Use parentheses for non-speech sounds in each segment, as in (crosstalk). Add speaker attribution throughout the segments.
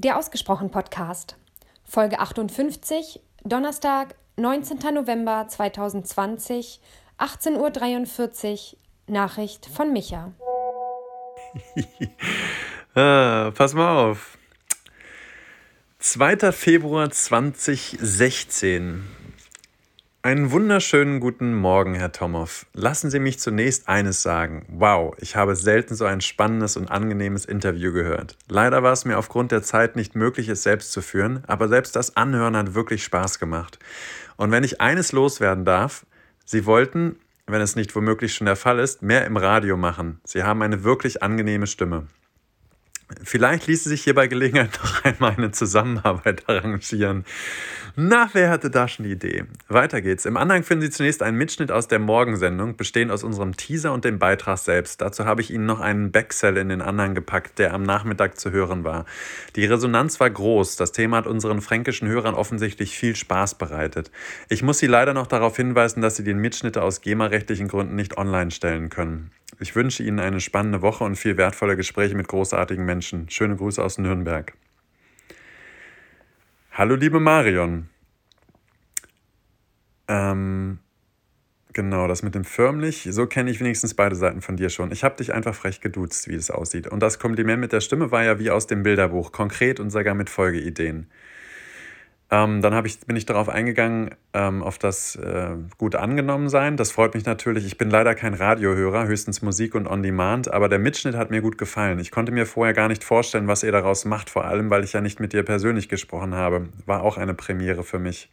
Speaker 1: Der Ausgesprochen Podcast, Folge 58, Donnerstag, 19. November 2020, 18.43 Uhr, Nachricht von Micha. (laughs)
Speaker 2: ah, pass mal auf. 2. Februar 2016. Einen wunderschönen guten Morgen, Herr Tomow. Lassen Sie mich zunächst eines sagen. Wow, ich habe selten so ein spannendes und angenehmes Interview gehört. Leider war es mir aufgrund der Zeit nicht möglich, es selbst zu führen, aber selbst das Anhören hat wirklich Spaß gemacht. Und wenn ich eines loswerden darf, Sie wollten, wenn es nicht womöglich schon der Fall ist, mehr im Radio machen. Sie haben eine wirklich angenehme Stimme. Vielleicht ließe sich hier bei Gelegenheit noch (laughs) einmal eine Zusammenarbeit arrangieren. Na, wer hatte da schon die Idee? Weiter geht's. Im Anhang finden Sie zunächst einen Mitschnitt aus der Morgensendung, bestehend aus unserem Teaser und dem Beitrag selbst. Dazu habe ich Ihnen noch einen Backsell in den Anhang gepackt, der am Nachmittag zu hören war. Die Resonanz war groß. Das Thema hat unseren fränkischen Hörern offensichtlich viel Spaß bereitet. Ich muss Sie leider noch darauf hinweisen, dass Sie den Mitschnitte aus GEMA-rechtlichen Gründen nicht online stellen können. Ich wünsche Ihnen eine spannende Woche und viel wertvolle Gespräche mit großartigen Menschen. Schöne Grüße aus Nürnberg. Hallo, liebe Marion. Ähm, genau, das mit dem förmlich, so kenne ich wenigstens beide Seiten von dir schon. Ich habe dich einfach frech geduzt, wie es aussieht. Und das Kompliment mit der Stimme war ja wie aus dem Bilderbuch, konkret und sogar mit Folgeideen. Ähm, dann ich, bin ich darauf eingegangen, ähm, auf das äh, gut angenommen sein. Das freut mich natürlich. Ich bin leider kein Radiohörer, höchstens Musik und On Demand, aber der Mitschnitt hat mir gut gefallen. Ich konnte mir vorher gar nicht vorstellen, was ihr daraus macht, vor allem, weil ich ja nicht mit dir persönlich gesprochen habe. War auch eine Premiere für mich.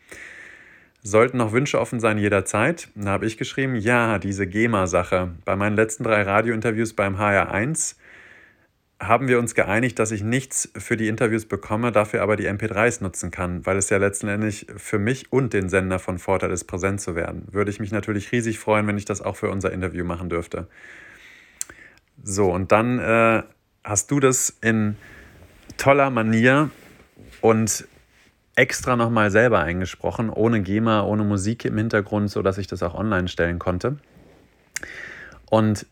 Speaker 2: Sollten noch Wünsche offen sein jederzeit? Da habe ich geschrieben, ja, diese GEMA-Sache. Bei meinen letzten drei Radiointerviews beim HR1 haben wir uns geeinigt, dass ich nichts für die Interviews bekomme, dafür aber die MP3s nutzen kann, weil es ja letztendlich für mich und den Sender von Vorteil ist, präsent zu werden. Würde ich mich natürlich riesig freuen, wenn ich das auch für unser Interview machen dürfte. So, und dann äh, hast du das in toller Manier und extra nochmal selber eingesprochen, ohne GEMA, ohne Musik im Hintergrund, sodass ich das auch online stellen konnte. Und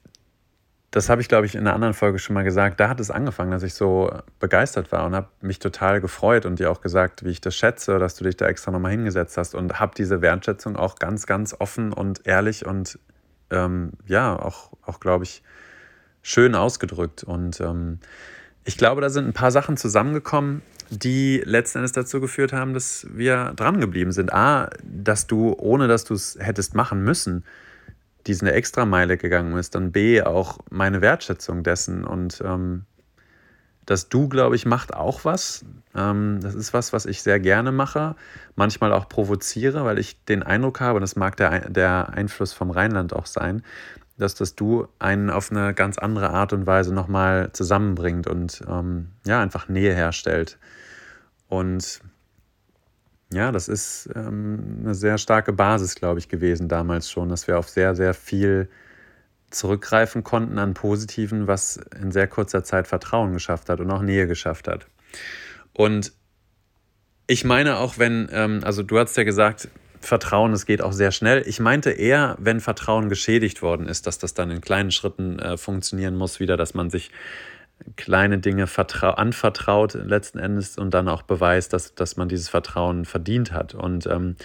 Speaker 2: das habe ich, glaube ich, in einer anderen Folge schon mal gesagt. Da hat es angefangen, dass ich so begeistert war und habe mich total gefreut und dir auch gesagt, wie ich das schätze, dass du dich da extra nochmal hingesetzt hast und habe diese Wertschätzung auch ganz, ganz offen und ehrlich und ähm, ja, auch, auch glaube ich, schön ausgedrückt. Und ähm, ich glaube, da sind ein paar Sachen zusammengekommen, die letzten Endes dazu geführt haben, dass wir dran geblieben sind. A, dass du, ohne dass du es hättest machen müssen, diesen Extrameile gegangen ist, dann B, auch meine Wertschätzung dessen und ähm, das Du, glaube ich, macht auch was. Ähm, das ist was, was ich sehr gerne mache, manchmal auch provoziere, weil ich den Eindruck habe, und das mag der, der Einfluss vom Rheinland auch sein, dass das Du einen auf eine ganz andere Art und Weise nochmal zusammenbringt und ähm, ja, einfach Nähe herstellt. Und ja, das ist ähm, eine sehr starke Basis, glaube ich, gewesen damals schon, dass wir auf sehr, sehr viel zurückgreifen konnten an Positiven, was in sehr kurzer Zeit Vertrauen geschafft hat und auch Nähe geschafft hat. Und ich meine auch, wenn, ähm, also du hast ja gesagt, Vertrauen, es geht auch sehr schnell. Ich meinte eher, wenn Vertrauen geschädigt worden ist, dass das dann in kleinen Schritten äh, funktionieren muss, wieder, dass man sich kleine Dinge anvertraut letzten Endes und dann auch beweist, dass, dass man dieses Vertrauen verdient hat. Und ähm,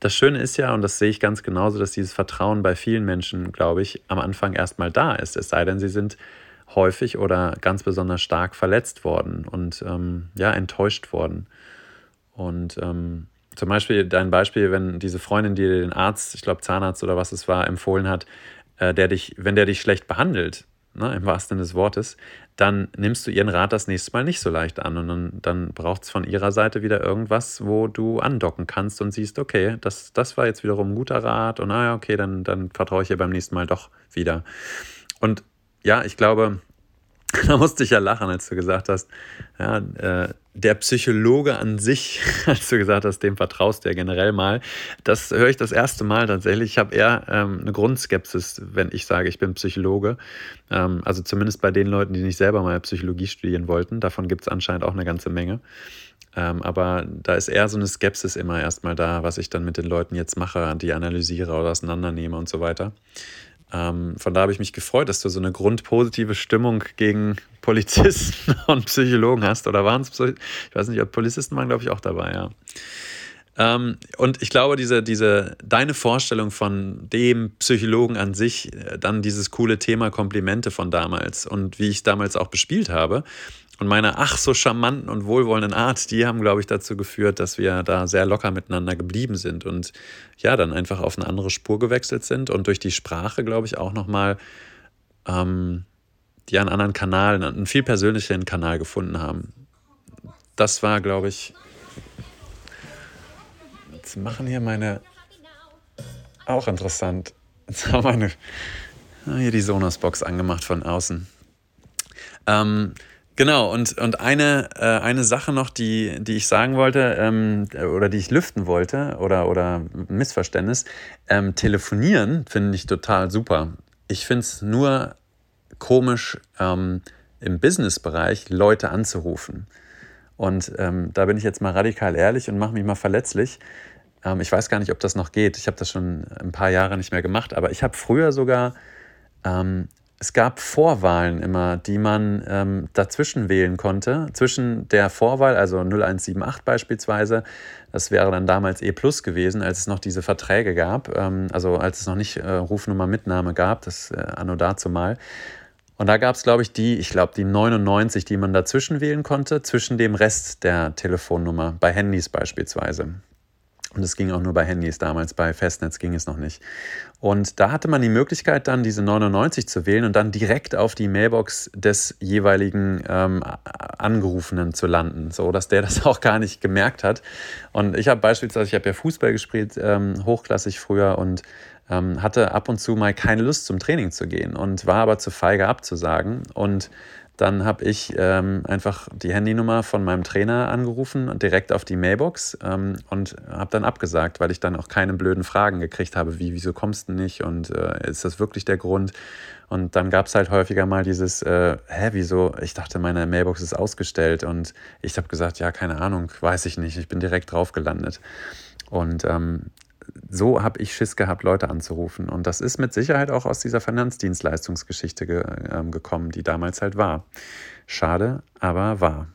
Speaker 2: das Schöne ist ja, und das sehe ich ganz genauso, dass dieses Vertrauen bei vielen Menschen, glaube ich, am Anfang erstmal da ist. Es sei denn, sie sind häufig oder ganz besonders stark verletzt worden und ähm, ja, enttäuscht worden. Und ähm, zum Beispiel dein Beispiel, wenn diese Freundin dir den Arzt, ich glaube Zahnarzt oder was es war, empfohlen hat, äh, der dich, wenn der dich schlecht behandelt, ne, im wahrsten Sinne des Wortes, dann nimmst du ihren Rat das nächste Mal nicht so leicht an. Und dann, dann braucht es von ihrer Seite wieder irgendwas, wo du andocken kannst und siehst, okay, das, das war jetzt wiederum ein guter Rat und naja, okay, dann, dann vertraue ich ihr beim nächsten Mal doch wieder. Und ja, ich glaube, (laughs) da musste ich ja lachen, als du gesagt hast, ja, äh, der Psychologe an sich, (laughs) als du gesagt hast, dem vertraust du ja generell mal. Das höre ich das erste Mal tatsächlich. Ich habe eher ähm, eine Grundskepsis, wenn ich sage, ich bin Psychologe. Ähm, also zumindest bei den Leuten, die nicht selber mal Psychologie studieren wollten. Davon gibt es anscheinend auch eine ganze Menge. Ähm, aber da ist eher so eine Skepsis immer erstmal da, was ich dann mit den Leuten jetzt mache, die analysiere oder auseinandernehme und so weiter. Ähm, von da habe ich mich gefreut, dass du so eine grundpositive Stimmung gegen Polizisten (laughs) und Psychologen hast. Oder waren es, ich weiß nicht, Polizisten waren, glaube ich, auch dabei, ja. Ähm, und ich glaube, diese, diese, deine Vorstellung von dem Psychologen an sich, äh, dann dieses coole Thema Komplimente von damals und wie ich damals auch bespielt habe, und meine ach so charmanten und wohlwollenden Art, die haben, glaube ich, dazu geführt, dass wir da sehr locker miteinander geblieben sind und ja, dann einfach auf eine andere Spur gewechselt sind und durch die Sprache, glaube ich, auch nochmal ähm, ja, einen anderen Kanal, einen viel persönlicheren Kanal gefunden haben. Das war, glaube ich, jetzt machen hier meine, auch interessant, jetzt haben meine, hier die Sonos-Box angemacht von außen. Ähm, Genau, und, und eine, äh, eine Sache noch, die, die ich sagen wollte ähm, oder die ich lüften wollte oder, oder Missverständnis, ähm, telefonieren finde ich total super. Ich finde es nur komisch, ähm, im Businessbereich Leute anzurufen. Und ähm, da bin ich jetzt mal radikal ehrlich und mache mich mal verletzlich. Ähm, ich weiß gar nicht, ob das noch geht. Ich habe das schon ein paar Jahre nicht mehr gemacht, aber ich habe früher sogar ähm, es gab Vorwahlen immer, die man ähm, dazwischen wählen konnte. Zwischen der Vorwahl, also 0178 beispielsweise, das wäre dann damals E Plus gewesen, als es noch diese Verträge gab, ähm, also als es noch nicht äh, Rufnummer Mitnahme gab, das äh, anno dazu mal. Und da gab es, glaube ich, die, ich glaube, die 99, die man dazwischen wählen konnte, zwischen dem Rest der Telefonnummer, bei Handys beispielsweise. Und es ging auch nur bei Handys damals, bei Festnetz ging es noch nicht. Und da hatte man die Möglichkeit, dann diese 99 zu wählen und dann direkt auf die Mailbox des jeweiligen ähm, Angerufenen zu landen, so dass der (laughs) das auch gar nicht gemerkt hat. Und ich habe beispielsweise, ich habe ja Fußball gespielt, ähm, hochklassig früher und ähm, hatte ab und zu mal keine Lust zum Training zu gehen und war aber zu feige abzusagen und dann habe ich ähm, einfach die Handynummer von meinem Trainer angerufen und direkt auf die Mailbox ähm, und habe dann abgesagt, weil ich dann auch keine blöden Fragen gekriegt habe, wie, wieso kommst du nicht und äh, ist das wirklich der Grund? Und dann gab es halt häufiger mal dieses, äh, hä, wieso? Ich dachte, meine Mailbox ist ausgestellt und ich habe gesagt, ja, keine Ahnung, weiß ich nicht, ich bin direkt drauf gelandet. Und ähm, so habe ich Schiss gehabt, Leute anzurufen. Und das ist mit Sicherheit auch aus dieser Finanzdienstleistungsgeschichte ge äh, gekommen, die damals halt war. Schade, aber wahr.